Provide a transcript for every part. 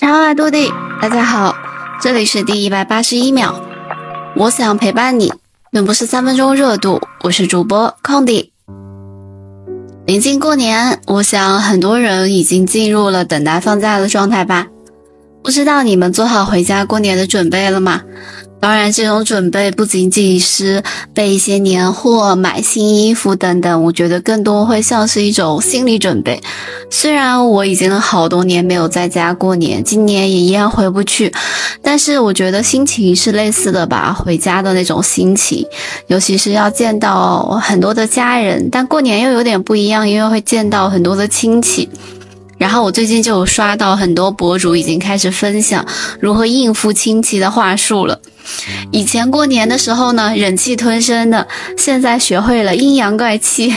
长话多地，大家好，这里是第一百八十一秒。我想陪伴你，并不是三分钟热度。我是主播空地。临近过年，我想很多人已经进入了等待放假的状态吧？不知道你们做好回家过年的准备了吗？当然，这种准备不仅仅是备一些年货、买新衣服等等，我觉得更多会像是一种心理准备。虽然我已经好多年没有在家过年，今年也一样回不去，但是我觉得心情是类似的吧，回家的那种心情，尤其是要见到很多的家人，但过年又有点不一样，因为会见到很多的亲戚。然后我最近就有刷到很多博主已经开始分享如何应付亲戚的话术了。以前过年的时候呢，忍气吞声的，现在学会了阴阳怪气。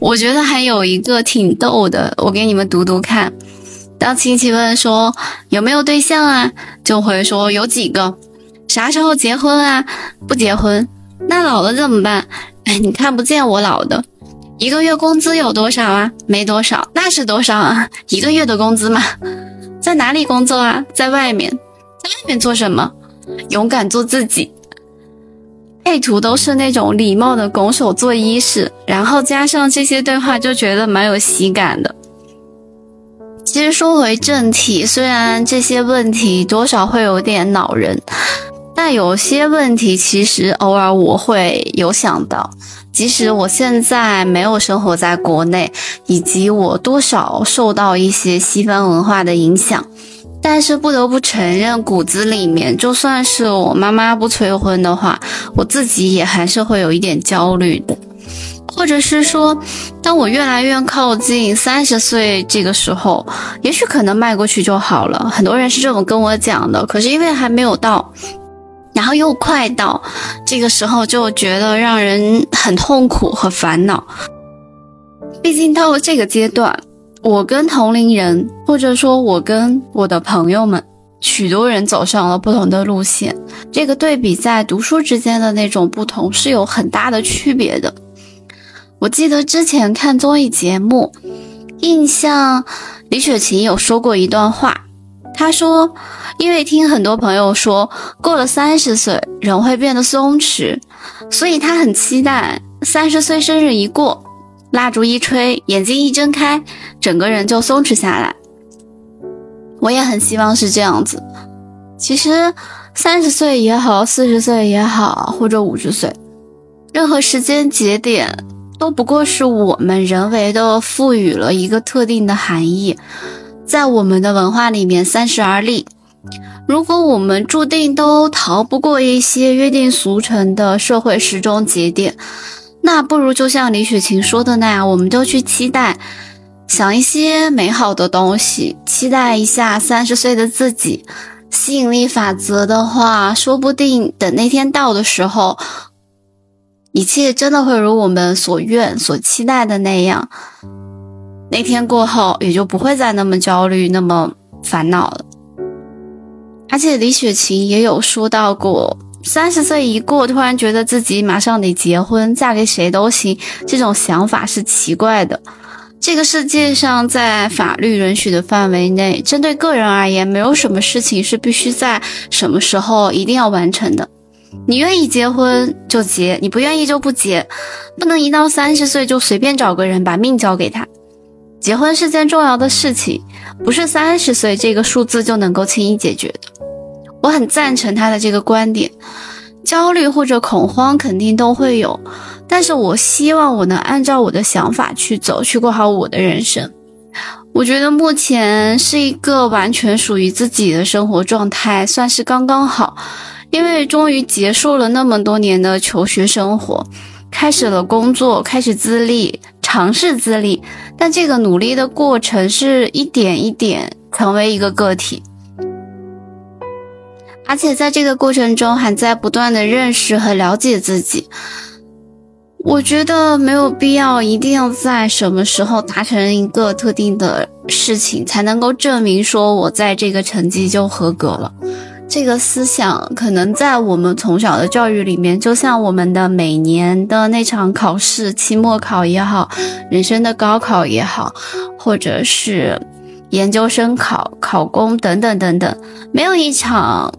我觉得还有一个挺逗的，我给你们读读看。当亲戚问说有没有对象啊，就会说有几个。啥时候结婚啊？不结婚。那老了怎么办？哎，你看不见我老的。一个月工资有多少啊？没多少，那是多少啊？一个月的工资吗？在哪里工作啊？在外面，在外面做什么？勇敢做自己。配图都是那种礼貌的拱手做揖式，然后加上这些对话，就觉得蛮有喜感的。其实说回正题，虽然这些问题多少会有点恼人，但有些问题其实偶尔我会有想到。即使我现在没有生活在国内，以及我多少受到一些西方文化的影响，但是不得不承认，骨子里面，就算是我妈妈不催婚的话，我自己也还是会有一点焦虑的。或者是说，当我越来越靠近三十岁这个时候，也许可能迈过去就好了。很多人是这么跟我讲的，可是因为还没有到。然后又快到这个时候，就觉得让人很痛苦和烦恼。毕竟到了这个阶段，我跟同龄人，或者说我跟我的朋友们，许多人走上了不同的路线。这个对比在读书之间的那种不同是有很大的区别的。我记得之前看综艺节目，印象李雪琴有说过一段话。他说：“因为听很多朋友说过了三十岁人会变得松弛，所以他很期待三十岁生日一过，蜡烛一吹，眼睛一睁开，整个人就松弛下来。我也很希望是这样子。其实三十岁也好，四十岁也好，或者五十岁，任何时间节点都不过是我们人为的赋予了一个特定的含义。”在我们的文化里面，三十而立。如果我们注定都逃不过一些约定俗成的社会时钟节点，那不如就像李雪琴说的那样，我们就去期待，想一些美好的东西，期待一下三十岁的自己。吸引力法则的话，说不定等那天到的时候，一切真的会如我们所愿、所期待的那样。那天过后，也就不会再那么焦虑、那么烦恼了。而且李雪琴也有说到过，三十岁一过，突然觉得自己马上得结婚，嫁给谁都行，这种想法是奇怪的。这个世界上，在法律允许的范围内，针对个人而言，没有什么事情是必须在什么时候一定要完成的。你愿意结婚就结，你不愿意就不结，不能一到三十岁就随便找个人把命交给他。结婚是件重要的事情，不是三十岁这个数字就能够轻易解决的。我很赞成他的这个观点，焦虑或者恐慌肯定都会有，但是我希望我能按照我的想法去走，去过好我的人生。我觉得目前是一个完全属于自己的生活状态，算是刚刚好，因为终于结束了那么多年的求学生活，开始了工作，开始自立。尝试自立，但这个努力的过程是一点一点成为一个个体，而且在这个过程中还在不断的认识和了解自己。我觉得没有必要一定要在什么时候达成一个特定的事情才能够证明说我在这个成绩就合格了。这个思想可能在我们从小的教育里面，就像我们的每年的那场考试，期末考也好，人生的高考也好，或者是研究生考、考公等等等等，没有一场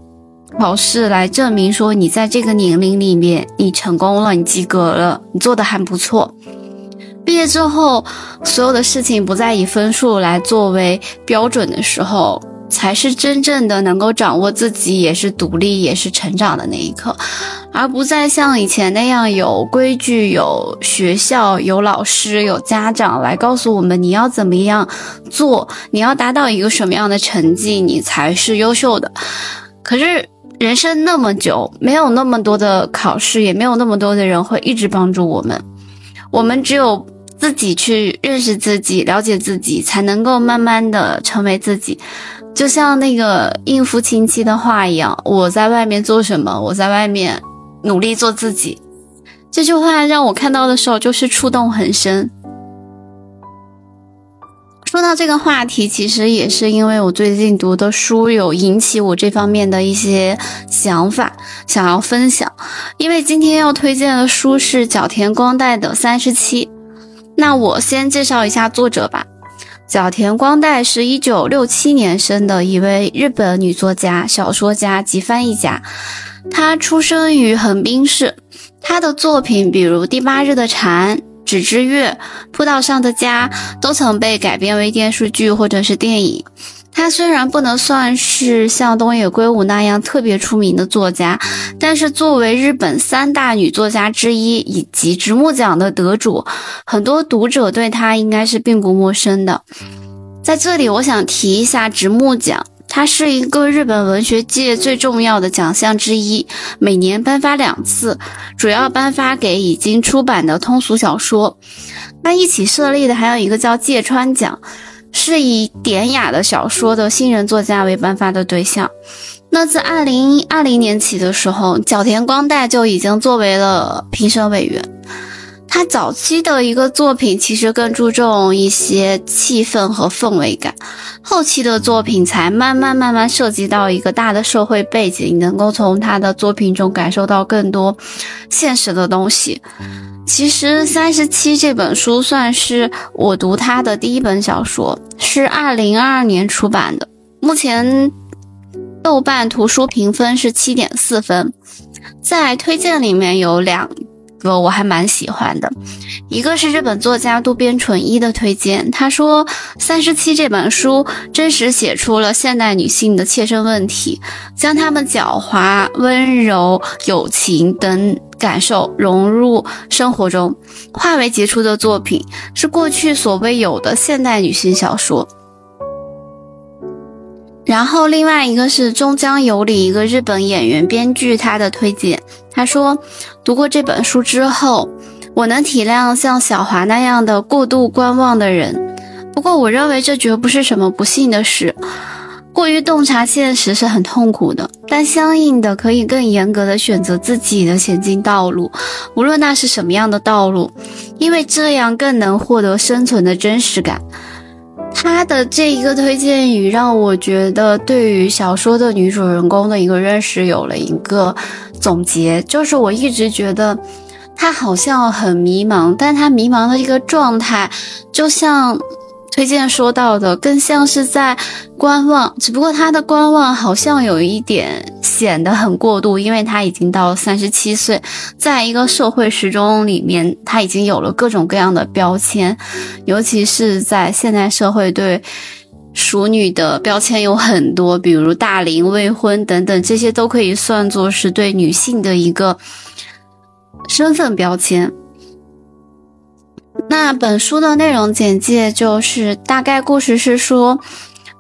考试来证明说你在这个年龄里面你成功了，你及格了，你做的还不错。毕业之后，所有的事情不再以分数来作为标准的时候。才是真正的能够掌握自己，也是独立，也是成长的那一刻，而不再像以前那样有规矩、有学校、有老师、有家长来告诉我们你要怎么样做，你要达到一个什么样的成绩，你才是优秀的。可是人生那么久，没有那么多的考试，也没有那么多的人会一直帮助我们，我们只有自己去认识自己、了解自己，才能够慢慢的成为自己。就像那个应付亲戚的话一样，我在外面做什么？我在外面努力做自己。这句话让我看到的时候，就是触动很深。说到这个话题，其实也是因为我最近读的书有引起我这方面的一些想法，想要分享。因为今天要推荐的书是角田光代的《三十七》，那我先介绍一下作者吧。角田光代是一九六七年生的一位日本女作家、小说家及翻译家。她出生于横滨市。她的作品，比如《第八日的蝉》《纸之月》《铺道上的家》，都曾被改编为电视剧或者是电影。她虽然不能算是像东野圭吾那样特别出名的作家，但是作为日本三大女作家之一以及直木奖的得主，很多读者对她应该是并不陌生的。在这里，我想提一下直木奖，它是一个日本文学界最重要的奖项之一，每年颁发两次，主要颁发给已经出版的通俗小说。那一起设立的还有一个叫芥川奖。是以典雅的小说的新人作家为颁发的对象。那自二零二零年起的时候，角田光代就已经作为了评审委员。他早期的一个作品其实更注重一些气氛和氛围感，后期的作品才慢慢慢慢涉及到一个大的社会背景，能够从他的作品中感受到更多现实的东西。其实《三十七》这本书算是我读他的第一本小说，是二零二二年出版的。目前豆瓣图书评分是七点四分，在推荐里面有两个我还蛮喜欢的，一个是日本作家渡边淳一的推荐，他说《三十七》这本书真实写出了现代女性的切身问题，将她们狡猾、温柔、友情等。感受融入生活中，化为杰出的作品，是过去所未有的现代女性小说。然后，另外一个是中江有里一个日本演员编剧他的推荐，他说读过这本书之后，我能体谅像小华那样的过度观望的人，不过我认为这绝不是什么不幸的事。过于洞察现实是很痛苦的，但相应的可以更严格的选择自己的前进道路，无论那是什么样的道路，因为这样更能获得生存的真实感。他的这一个推荐语让我觉得，对于小说的女主人公的一个认识有了一个总结，就是我一直觉得她好像很迷茫，但她迷茫的一个状态，就像。推荐说到的更像是在观望，只不过他的观望好像有一点显得很过度，因为他已经到三十七岁，在一个社会时钟里面，他已经有了各种各样的标签，尤其是在现代社会，对熟女的标签有很多，比如大龄未婚等等，这些都可以算作是对女性的一个身份标签。那本书的内容简介就是大概故事是说，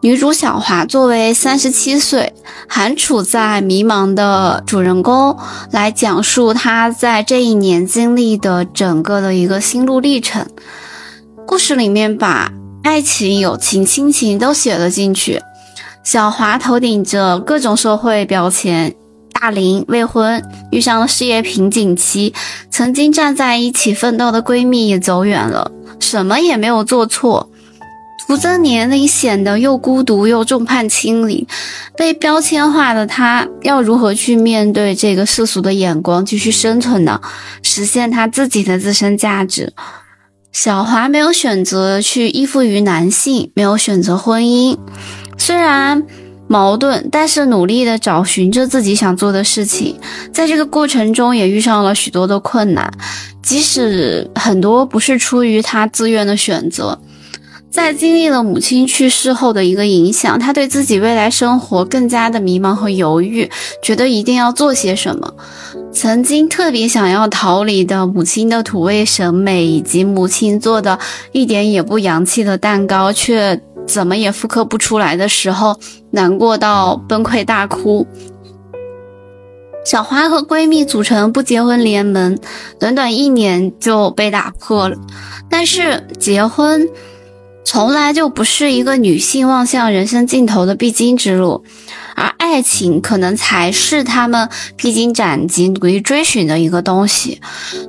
女主小华作为三十七岁还处在迷茫的主人公，来讲述她在这一年经历的整个的一个心路历程。故事里面把爱情、友情、亲情都写了进去。小华头顶着各种社会标签。大龄未婚，遇上了事业瓶颈期，曾经站在一起奋斗的闺蜜也走远了，什么也没有做错，徒增年龄显得又孤独又众叛亲离，被标签化的她要如何去面对这个世俗的眼光，继续生存呢？实现她自己的自身价值？小华没有选择去依附于男性，没有选择婚姻，虽然矛盾，但是努力的找寻着自己想做的事情，在这个过程中也遇上了许多的困难，即使很多不是出于他自愿的选择。在经历了母亲去世后的一个影响，他对自己未来生活更加的迷茫和犹豫，觉得一定要做些什么。曾经特别想要逃离的母亲的土味审美，以及母亲做的一点也不洋气的蛋糕，却怎么也复刻不出来的时候，难过到崩溃大哭。小花和闺蜜组成不结婚联盟，短短一年就被打破了。但是结婚。从来就不是一个女性望向人生尽头的必经之路，而爱情可能才是他们披荆斩棘、努力追寻的一个东西。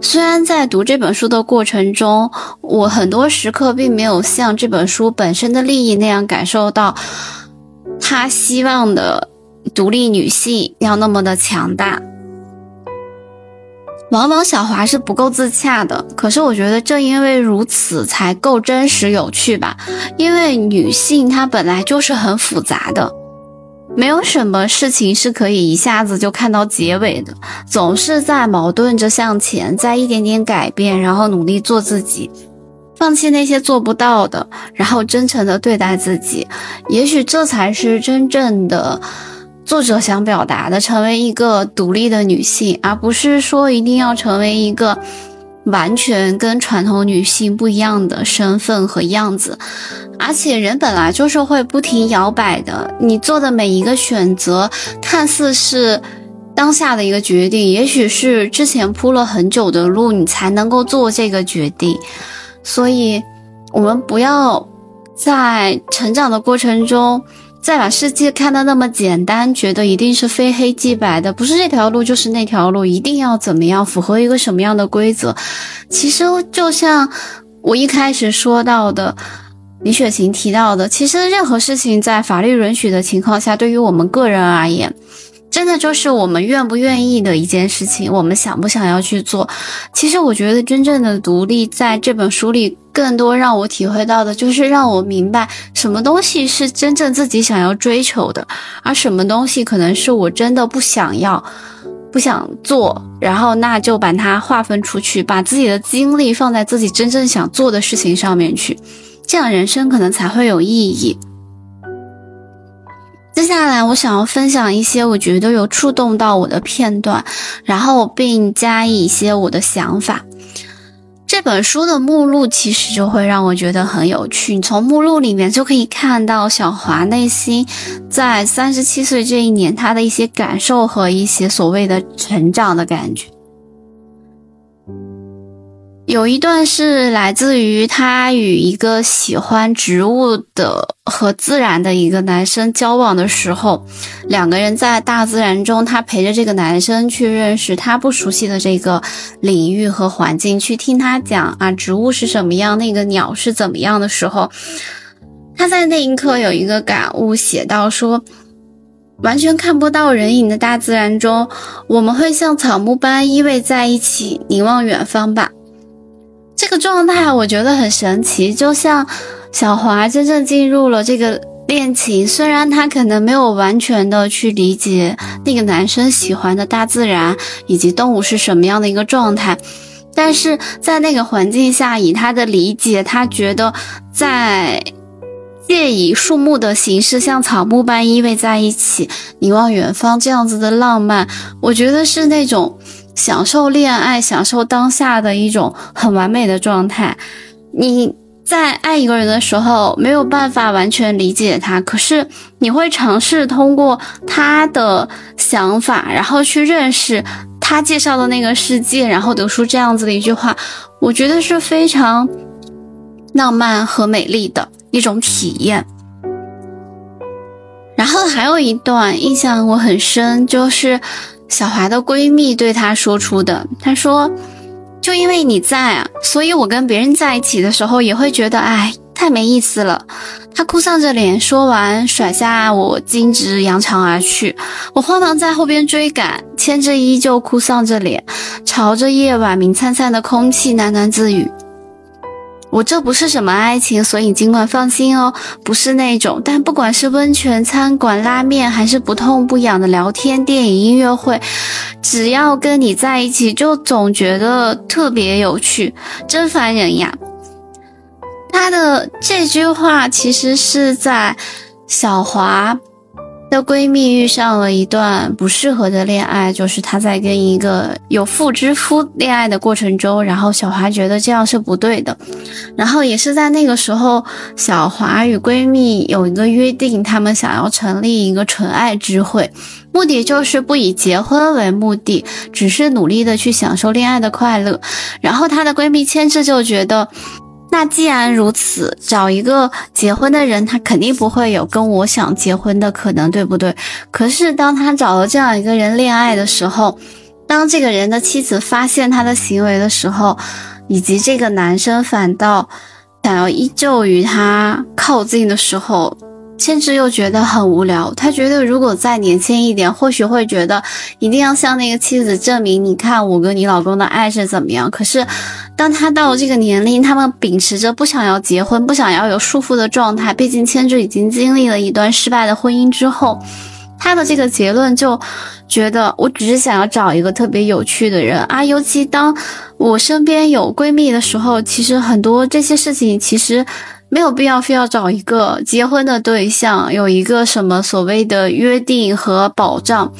虽然在读这本书的过程中，我很多时刻并没有像这本书本身的利益那样感受到，他希望的独立女性要那么的强大。往往小华是不够自洽的，可是我觉得正因为如此才够真实有趣吧。因为女性她本来就是很复杂的，没有什么事情是可以一下子就看到结尾的，总是在矛盾着向前，在一点点改变，然后努力做自己，放弃那些做不到的，然后真诚的对待自己。也许这才是真正的。作者想表达的，成为一个独立的女性，而不是说一定要成为一个完全跟传统女性不一样的身份和样子。而且人本来就是会不停摇摆的，你做的每一个选择，看似是当下的一个决定，也许是之前铺了很久的路，你才能够做这个决定。所以，我们不要在成长的过程中。再把世界看得那么简单，觉得一定是非黑即白的，不是这条路就是那条路，一定要怎么样，符合一个什么样的规则？其实就像我一开始说到的，李雪琴提到的，其实任何事情在法律允许的情况下，对于我们个人而言。真的就是我们愿不愿意的一件事情，我们想不想要去做？其实我觉得真正的独立，在这本书里，更多让我体会到的就是让我明白什么东西是真正自己想要追求的，而什么东西可能是我真的不想要、不想做，然后那就把它划分出去，把自己的精力放在自己真正想做的事情上面去，这样人生可能才会有意义。接下来，我想要分享一些我觉得有触动到我的片段，然后并加以一些我的想法。这本书的目录其实就会让我觉得很有趣，你从目录里面就可以看到小华内心在三十七岁这一年他的一些感受和一些所谓的成长的感觉。有一段是来自于他与一个喜欢植物的和自然的一个男生交往的时候，两个人在大自然中，他陪着这个男生去认识他不熟悉的这个领域和环境，去听他讲啊，植物是什么样，那个鸟是怎么样的时候，他在那一刻有一个感悟，写到说，完全看不到人影的大自然中，我们会像草木般依偎在一起，凝望远方吧。这个状态我觉得很神奇，就像小华真正进入了这个恋情，虽然他可能没有完全的去理解那个男生喜欢的大自然以及动物是什么样的一个状态，但是在那个环境下，以他的理解，他觉得在借以树木的形式像草木般依偎在一起，凝望远方这样子的浪漫，我觉得是那种。享受恋爱，享受当下的一种很完美的状态。你在爱一个人的时候，没有办法完全理解他，可是你会尝试通过他的想法，然后去认识他介绍的那个世界，然后得出这样子的一句话。我觉得是非常浪漫和美丽的一种体验。然后还有一段印象我很深，就是。小华的闺蜜对她说出的，她说：“就因为你在啊，所以我跟别人在一起的时候也会觉得，哎，太没意思了。”她哭丧着脸说完，甩下我径直扬长而去。我慌忙在后边追赶，牵着依旧哭丧着脸，朝着夜晚明灿灿的空气喃喃自语：“我这不是什么爱情，所以尽管放心哦，不是那种。但不管是温泉、餐馆、拉面，还是不痛不痒的聊天、电影、音乐会，只要跟你在一起，就总觉得特别有趣，真烦人呀。他的这句话其实是在小华。的闺蜜遇上了一段不适合的恋爱，就是她在跟一个有妇之夫恋爱的过程中，然后小华觉得这样是不对的，然后也是在那个时候，小华与闺蜜有一个约定，他们想要成立一个纯爱之会，目的就是不以结婚为目的，只是努力的去享受恋爱的快乐。然后她的闺蜜千智就觉得。那既然如此，找一个结婚的人，他肯定不会有跟我想结婚的可能，对不对？可是当他找了这样一个人恋爱的时候，当这个人的妻子发现他的行为的时候，以及这个男生反倒想要依旧与他靠近的时候。千智又觉得很无聊，他觉得如果再年轻一点，或许会觉得一定要向那个妻子证明，你看我跟你老公的爱是怎么样。可是，当他到了这个年龄，他们秉持着不想要结婚、不想要有束缚的状态，毕竟千智已经经历了一段失败的婚姻之后，他的这个结论就觉得，我只是想要找一个特别有趣的人啊。尤其当我身边有闺蜜的时候，其实很多这些事情其实。没有必要非要找一个结婚的对象，有一个什么所谓的约定和保障，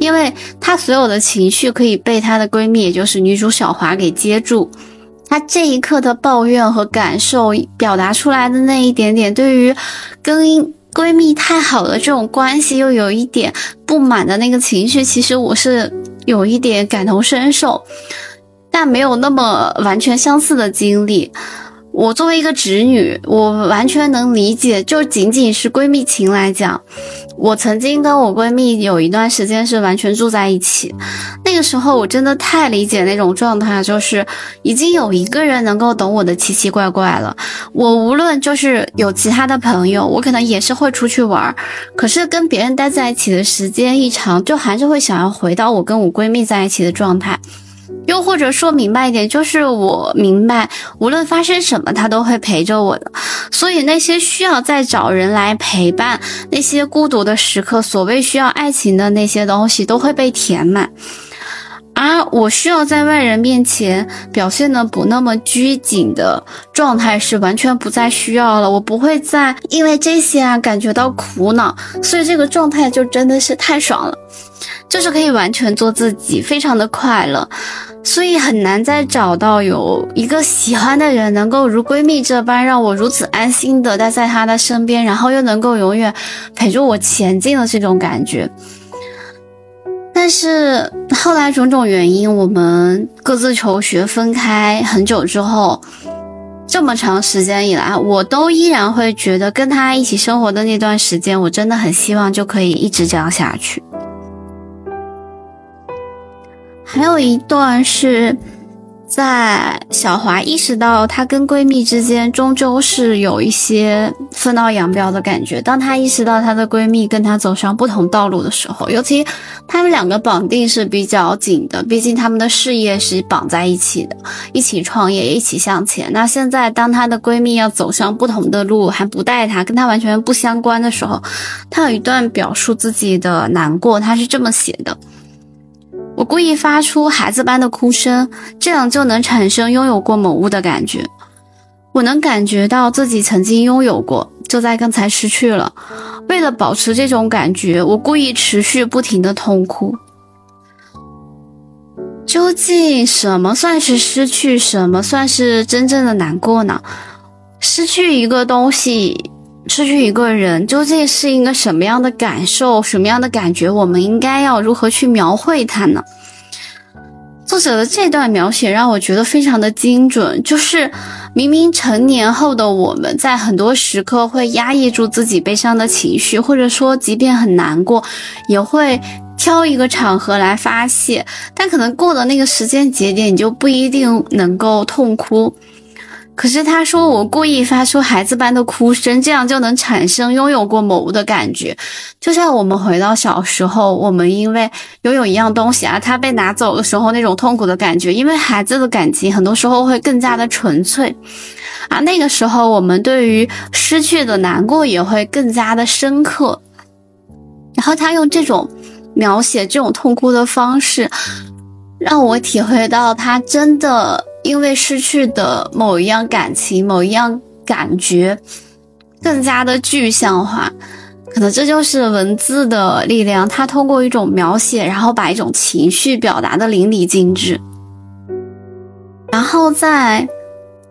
因为她所有的情绪可以被她的闺蜜，也就是女主小华给接住。她这一刻的抱怨和感受表达出来的那一点点，对于跟闺蜜太好的这种关系又有一点不满的那个情绪，其实我是有一点感同身受，但没有那么完全相似的经历。我作为一个侄女，我完全能理解。就仅仅是闺蜜情来讲，我曾经跟我闺蜜有一段时间是完全住在一起。那个时候我真的太理解那种状态，就是已经有一个人能够懂我的奇奇怪怪了。我无论就是有其他的朋友，我可能也是会出去玩，可是跟别人待在一起的时间一长，就还是会想要回到我跟我闺蜜在一起的状态。又或者说明白一点，就是我明白，无论发生什么，他都会陪着我的。所以那些需要再找人来陪伴，那些孤独的时刻，所谓需要爱情的那些东西，都会被填满。而我需要在外人面前表现的不那么拘谨的状态，是完全不再需要了。我不会再因为这些啊感觉到苦恼，所以这个状态就真的是太爽了。就是可以完全做自己，非常的快乐，所以很难再找到有一个喜欢的人能够如闺蜜这般让我如此安心的待在他的身边，然后又能够永远陪着我前进的这种感觉。但是后来种种原因，我们各自求学分开很久之后，这么长时间以来，我都依然会觉得跟他一起生活的那段时间，我真的很希望就可以一直这样下去。还有一段是在小华意识到她跟闺蜜之间终究是有一些分道扬镳的感觉。当她意识到她的闺蜜跟她走上不同道路的时候，尤其她们两个绑定是比较紧的，毕竟他们的事业是绑在一起的，一起创业，一起向前。那现在当她的闺蜜要走上不同的路，还不带她，跟她完全不相关的时候，她有一段表述自己的难过，她是这么写的。我故意发出孩子般的哭声，这样就能产生拥有过某物的感觉。我能感觉到自己曾经拥有过，就在刚才失去了。为了保持这种感觉，我故意持续不停的痛哭。究竟什么算是失去？什么算是真正的难过呢？失去一个东西。失去一个人究竟是一个什么样的感受，什么样的感觉？我们应该要如何去描绘它呢？作者的这段描写让我觉得非常的精准，就是明明成年后的我们在很多时刻会压抑住自己悲伤的情绪，或者说即便很难过，也会挑一个场合来发泄，但可能过了那个时间节点，你就不一定能够痛哭。可是他说我故意发出孩子般的哭声，这样就能产生拥有过某物的感觉，就像我们回到小时候，我们因为拥有一样东西啊，它被拿走的时候那种痛苦的感觉，因为孩子的感情很多时候会更加的纯粹，啊，那个时候我们对于失去的难过也会更加的深刻。然后他用这种描写这种痛哭的方式，让我体会到他真的。因为失去的某一样感情、某一样感觉，更加的具象化，可能这就是文字的力量。它通过一种描写，然后把一种情绪表达的淋漓尽致。然后在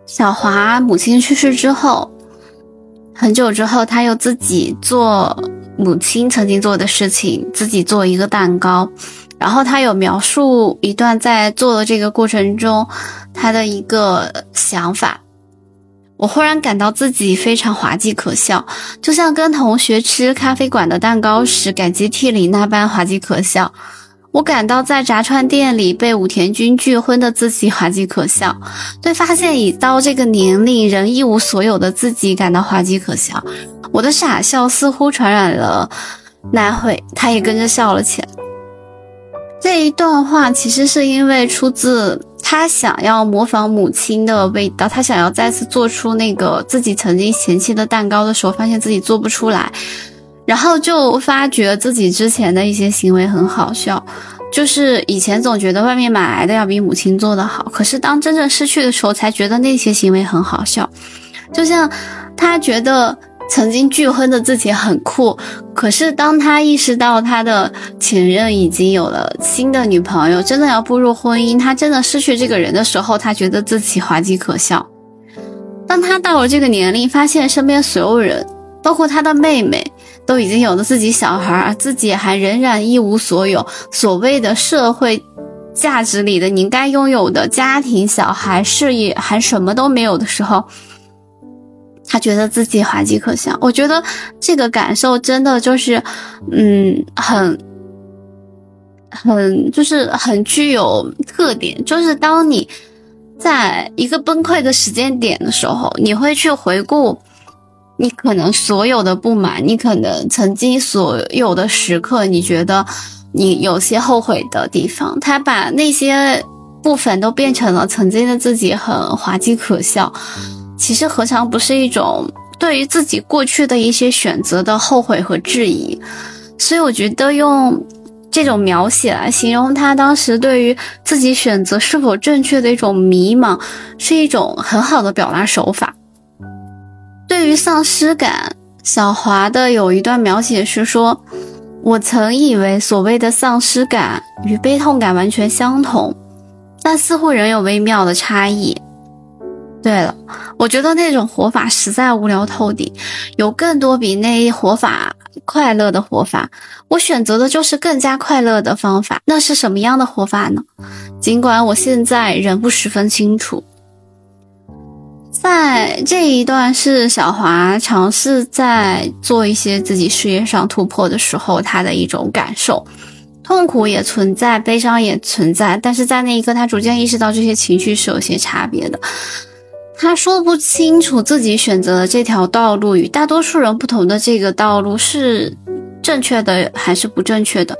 小华母亲去世之后，很久之后，他又自己做母亲曾经做的事情，自己做一个蛋糕。然后他有描述一段在做的这个过程中，他的一个想法，我忽然感到自己非常滑稽可笑，就像跟同学吃咖啡馆的蛋糕时感激涕零那般滑稽可笑。我感到在炸串店里被武田君拒婚的自己滑稽可笑，对发现已到这个年龄仍一无所有的自己感到滑稽可笑。我的傻笑似乎传染了奈惠，他也跟着笑了起来。这一段话其实是因为出自他想要模仿母亲的味道，他想要再次做出那个自己曾经嫌弃的蛋糕的时候，发现自己做不出来，然后就发觉自己之前的一些行为很好笑，就是以前总觉得外面买来的要比母亲做的好，可是当真正失去的时候，才觉得那些行为很好笑，就像他觉得。曾经拒婚的自己很酷，可是当他意识到他的前任已经有了新的女朋友，真的要步入婚姻，他真的失去这个人的时候，他觉得自己滑稽可笑。当他到了这个年龄，发现身边所有人，包括他的妹妹，都已经有了自己小孩，自己还仍然一无所有，所谓的社会价值里的你应该拥有的家庭、小孩、事业，还什么都没有的时候。他觉得自己滑稽可笑，我觉得这个感受真的就是，嗯，很，很就是很具有特点。就是当你在一个崩溃的时间点的时候，你会去回顾你可能所有的不满，你可能曾经所有的时刻，你觉得你有些后悔的地方，他把那些部分都变成了曾经的自己很滑稽可笑。其实何尝不是一种对于自己过去的一些选择的后悔和质疑？所以我觉得用这种描写来形容他当时对于自己选择是否正确的一种迷茫，是一种很好的表达手法。对于丧失感，小华的有一段描写是说：“我曾以为所谓的丧失感与悲痛感完全相同，但似乎仍有微妙的差异。”对了，我觉得那种活法实在无聊透顶，有更多比那一活法快乐的活法。我选择的就是更加快乐的方法。那是什么样的活法呢？尽管我现在仍不十分清楚。在这一段是小华尝试在做一些自己事业上突破的时候，他的一种感受，痛苦也存在，悲伤也存在，但是在那一刻，他逐渐意识到这些情绪是有些差别的。他说不清楚自己选择的这条道路与大多数人不同的这个道路是正确的还是不正确的，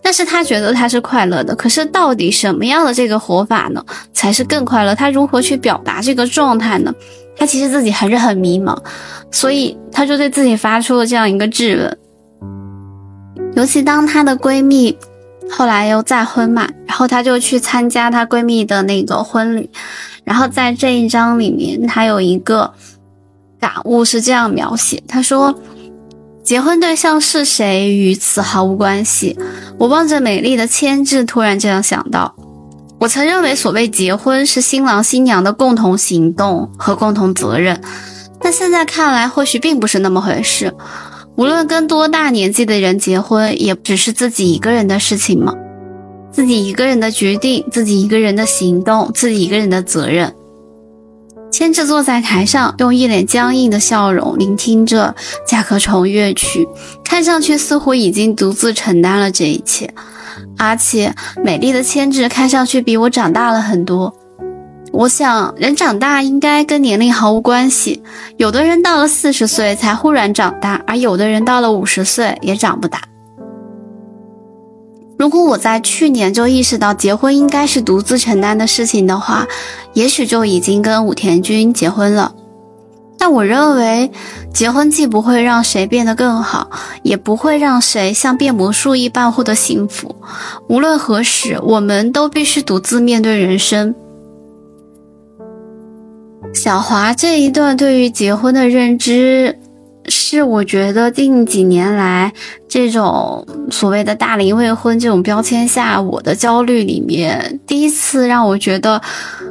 但是他觉得他是快乐的。可是到底什么样的这个活法呢才是更快乐？他如何去表达这个状态呢？他其实自己还是很迷茫，所以他就对自己发出了这样一个质问。尤其当她的闺蜜后来又再婚嘛，然后她就去参加她闺蜜的那个婚礼。然后在这一章里面，她有一个感悟是这样描写：她说，结婚对象是谁与此毫无关系。我望着美丽的牵制，突然这样想到：我曾认为所谓结婚是新郎新娘的共同行动和共同责任，但现在看来，或许并不是那么回事。无论跟多大年纪的人结婚，也只是自己一个人的事情吗？自己一个人的决定，自己一个人的行动，自己一个人的责任。千智坐在台上，用一脸僵硬的笑容聆听着甲壳虫乐曲，看上去似乎已经独自承担了这一切。而且，美丽的千智看上去比我长大了很多。我想，人长大应该跟年龄毫无关系。有的人到了四十岁才忽然长大，而有的人到了五十岁也长不大。如果我在去年就意识到结婚应该是独自承担的事情的话，也许就已经跟武田君结婚了。但我认为，结婚既不会让谁变得更好，也不会让谁像变魔术一般获得幸福。无论何时，我们都必须独自面对人生。小华这一段对于结婚的认知，是我觉得近几年来这种所谓的大龄未婚这种标签下，我的焦虑里面第一次让我觉得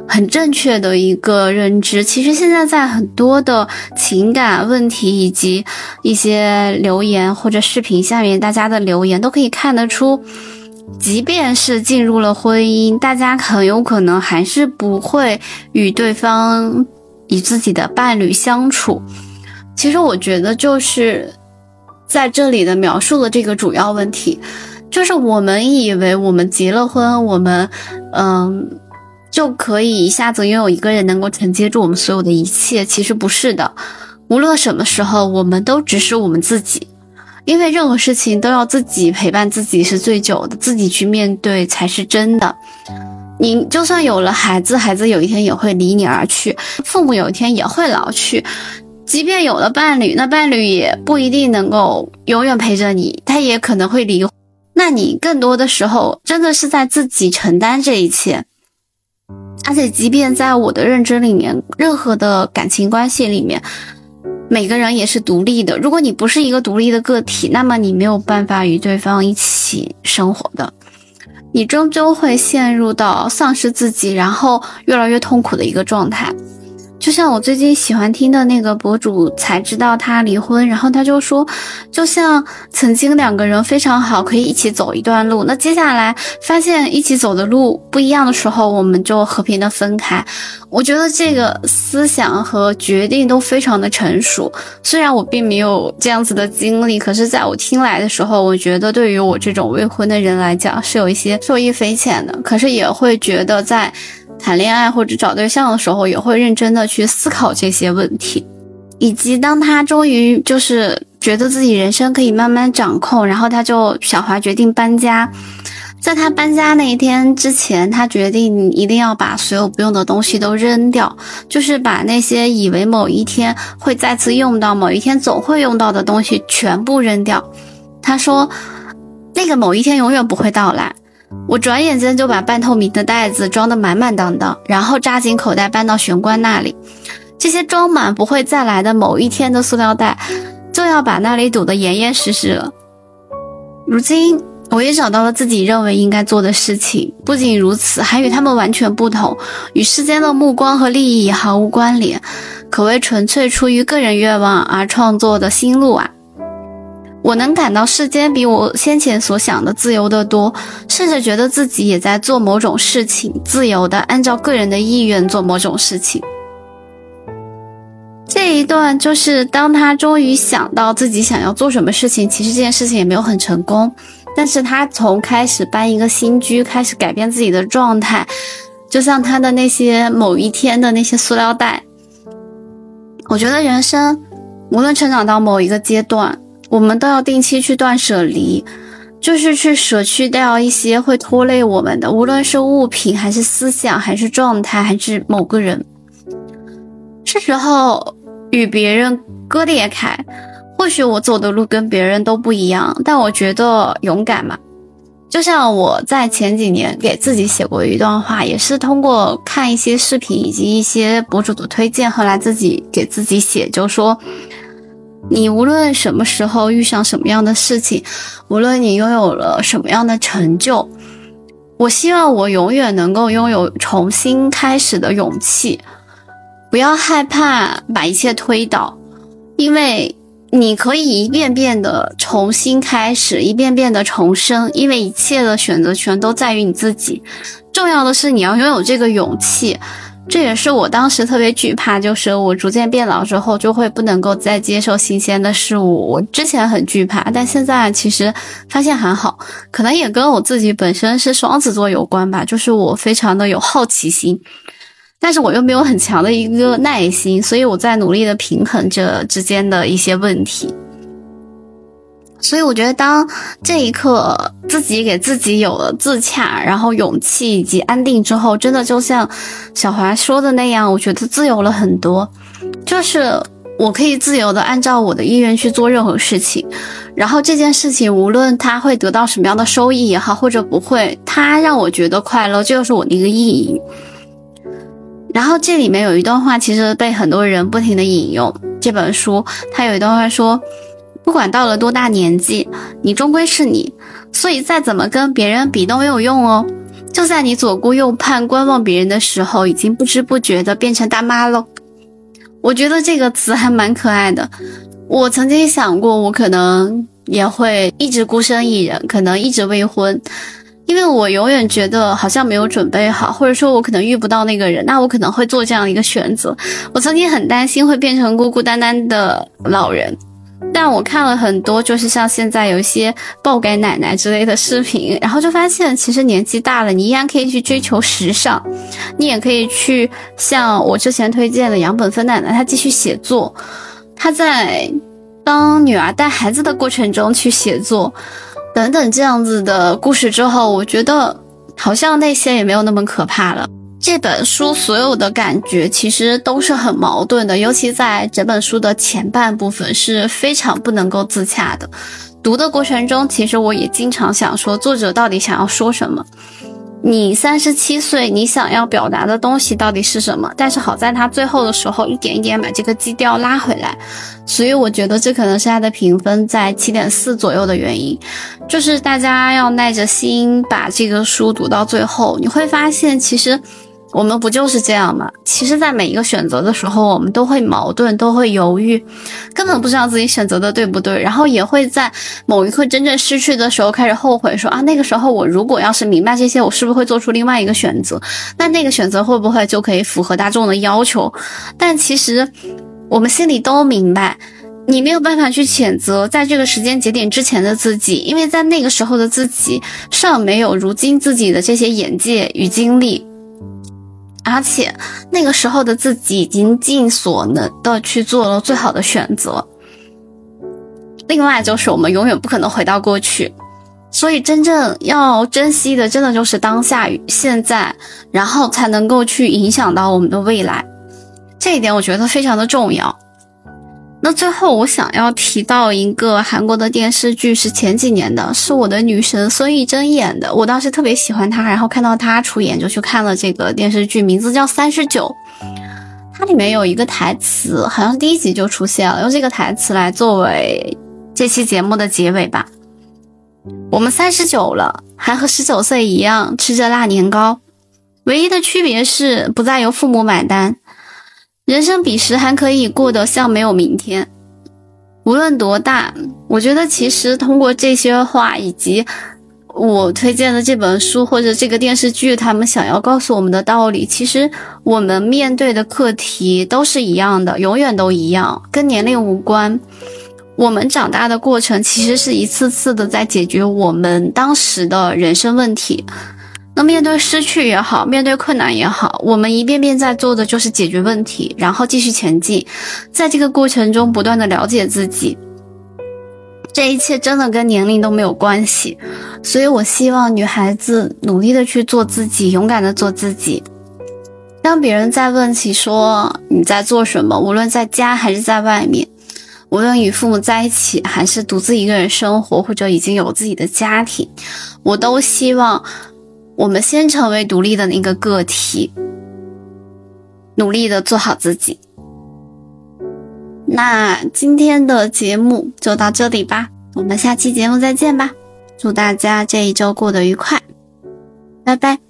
很正确的一个认知。其实现在在很多的情感问题以及一些留言或者视频下面大家的留言，都可以看得出。即便是进入了婚姻，大家很有可能还是不会与对方与自己的伴侣相处。其实我觉得就是在这里的描述的这个主要问题，就是我们以为我们结了婚，我们嗯就可以一下子拥有一个人能够承接住我们所有的一切。其实不是的，无论什么时候，我们都只是我们自己。因为任何事情都要自己陪伴自己是最久的，自己去面对才是真的。你就算有了孩子，孩子有一天也会离你而去，父母有一天也会老去。即便有了伴侣，那伴侣也不一定能够永远陪着你，他也可能会离。那你更多的时候真的是在自己承担这一切。而且，即便在我的认知里面，任何的感情关系里面。每个人也是独立的。如果你不是一个独立的个体，那么你没有办法与对方一起生活的，你终究会陷入到丧失自己，然后越来越痛苦的一个状态。就像我最近喜欢听的那个博主才知道他离婚，然后他就说，就像曾经两个人非常好，可以一起走一段路，那接下来发现一起走的路不一样的时候，我们就和平的分开。我觉得这个思想和决定都非常的成熟。虽然我并没有这样子的经历，可是在我听来的时候，我觉得对于我这种未婚的人来讲，是有一些受益匪浅的。可是也会觉得在。谈恋爱或者找对象的时候，也会认真的去思考这些问题，以及当他终于就是觉得自己人生可以慢慢掌控，然后他就小华决定搬家，在他搬家那一天之前，他决定一定要把所有不用的东西都扔掉，就是把那些以为某一天会再次用到、某一天总会用到的东西全部扔掉。他说，那个某一天永远不会到来。我转眼间就把半透明的袋子装得满满当当，然后扎进口袋搬到玄关那里。这些装满不会再来的某一天的塑料袋，就要把那里堵得严严实实了。如今，我也找到了自己认为应该做的事情。不仅如此，还与他们完全不同，与世间的目光和利益毫无关联，可谓纯粹出于个人愿望而创作的新路啊！我能感到世间比我先前所想的自由得多，甚至觉得自己也在做某种事情，自由的按照个人的意愿做某种事情。这一段就是当他终于想到自己想要做什么事情，其实这件事情也没有很成功，但是他从开始搬一个新居，开始改变自己的状态，就像他的那些某一天的那些塑料袋。我觉得人生无论成长到某一个阶段。我们都要定期去断舍离，就是去舍去掉一些会拖累我们的，无论是物品，还是思想，还是状态，还是某个人。是时候与别人割裂开。或许我走的路跟别人都不一样，但我觉得勇敢嘛。就像我在前几年给自己写过一段话，也是通过看一些视频以及一些博主的推荐，后来自己给自己写，就说。你无论什么时候遇上什么样的事情，无论你拥有了什么样的成就，我希望我永远能够拥有重新开始的勇气。不要害怕把一切推倒，因为你可以一遍遍的重新开始，一遍遍的重生。因为一切的选择权都在于你自己，重要的是你要拥有这个勇气。这也是我当时特别惧怕，就是我逐渐变老之后就会不能够再接受新鲜的事物。我之前很惧怕，但现在其实发现还好，可能也跟我自己本身是双子座有关吧，就是我非常的有好奇心。但是我又没有很强的一个耐心，所以我在努力的平衡这之间的一些问题。所以我觉得，当这一刻自己给自己有了自洽，然后勇气以及安定之后，真的就像小华说的那样，我觉得自由了很多。就是我可以自由的按照我的意愿去做任何事情，然后这件事情无论它会得到什么样的收益也好，或者不会，它让我觉得快乐，这就是我的一个意义。然后这里面有一段话，其实被很多人不停的引用。这本书它有一段话说。不管到了多大年纪，你终归是你，所以再怎么跟别人比都没有用哦。就在你左顾右盼观望别人的时候，已经不知不觉的变成大妈了。我觉得这个词还蛮可爱的。我曾经想过，我可能也会一直孤身一人，可能一直未婚，因为我永远觉得好像没有准备好，或者说我可能遇不到那个人，那我可能会做这样一个选择。我曾经很担心会变成孤孤单单的老人。但我看了很多，就是像现在有一些爆改奶奶之类的视频，然后就发现，其实年纪大了，你依然可以去追求时尚，你也可以去像我之前推荐的杨本芬奶奶，她继续写作，她在当女儿带孩子的过程中去写作，等等这样子的故事之后，我觉得好像那些也没有那么可怕了。这本书所有的感觉其实都是很矛盾的，尤其在整本书的前半部分是非常不能够自洽的。读的过程中，其实我也经常想说，作者到底想要说什么？你三十七岁，你想要表达的东西到底是什么？但是好在他最后的时候一点一点把这个基调拉回来，所以我觉得这可能是他的评分在七点四左右的原因。就是大家要耐着心把这个书读到最后，你会发现其实。我们不就是这样吗？其实，在每一个选择的时候，我们都会矛盾，都会犹豫，根本不知道自己选择的对不对。然后也会在某一刻真正失去的时候开始后悔，说啊，那个时候我如果要是明白这些，我是不是会做出另外一个选择？那那个选择会不会就可以符合大众的要求？但其实我们心里都明白，你没有办法去谴责在这个时间节点之前的自己，因为在那个时候的自己尚没有如今自己的这些眼界与经历。而且那个时候的自己已经尽所能的去做了最好的选择。另外就是我们永远不可能回到过去，所以真正要珍惜的，真的就是当下与现在，然后才能够去影响到我们的未来。这一点我觉得非常的重要。那最后我想要提到一个韩国的电视剧，是前几年的，是我的女神孙艺珍演的。我当时特别喜欢她，然后看到她出演就去看了这个电视剧，名字叫《三十九》。它里面有一个台词，好像第一集就出现了，用这个台词来作为这期节目的结尾吧。我们三十九了，还和十九岁一样吃着辣年糕，唯一的区别是不再由父母买单。人生彼时还可以过得像没有明天，无论多大，我觉得其实通过这些话以及我推荐的这本书或者这个电视剧，他们想要告诉我们的道理，其实我们面对的课题都是一样的，永远都一样，跟年龄无关。我们长大的过程其实是一次次的在解决我们当时的人生问题。那面对失去也好，面对困难也好，我们一遍遍在做的就是解决问题，然后继续前进，在这个过程中不断的了解自己。这一切真的跟年龄都没有关系，所以我希望女孩子努力的去做自己，勇敢的做自己。当别人在问起说你在做什么，无论在家还是在外面，无论与父母在一起还是独自一个人生活，或者已经有自己的家庭，我都希望。我们先成为独立的那个个体，努力的做好自己。那今天的节目就到这里吧，我们下期节目再见吧。祝大家这一周过得愉快，拜拜。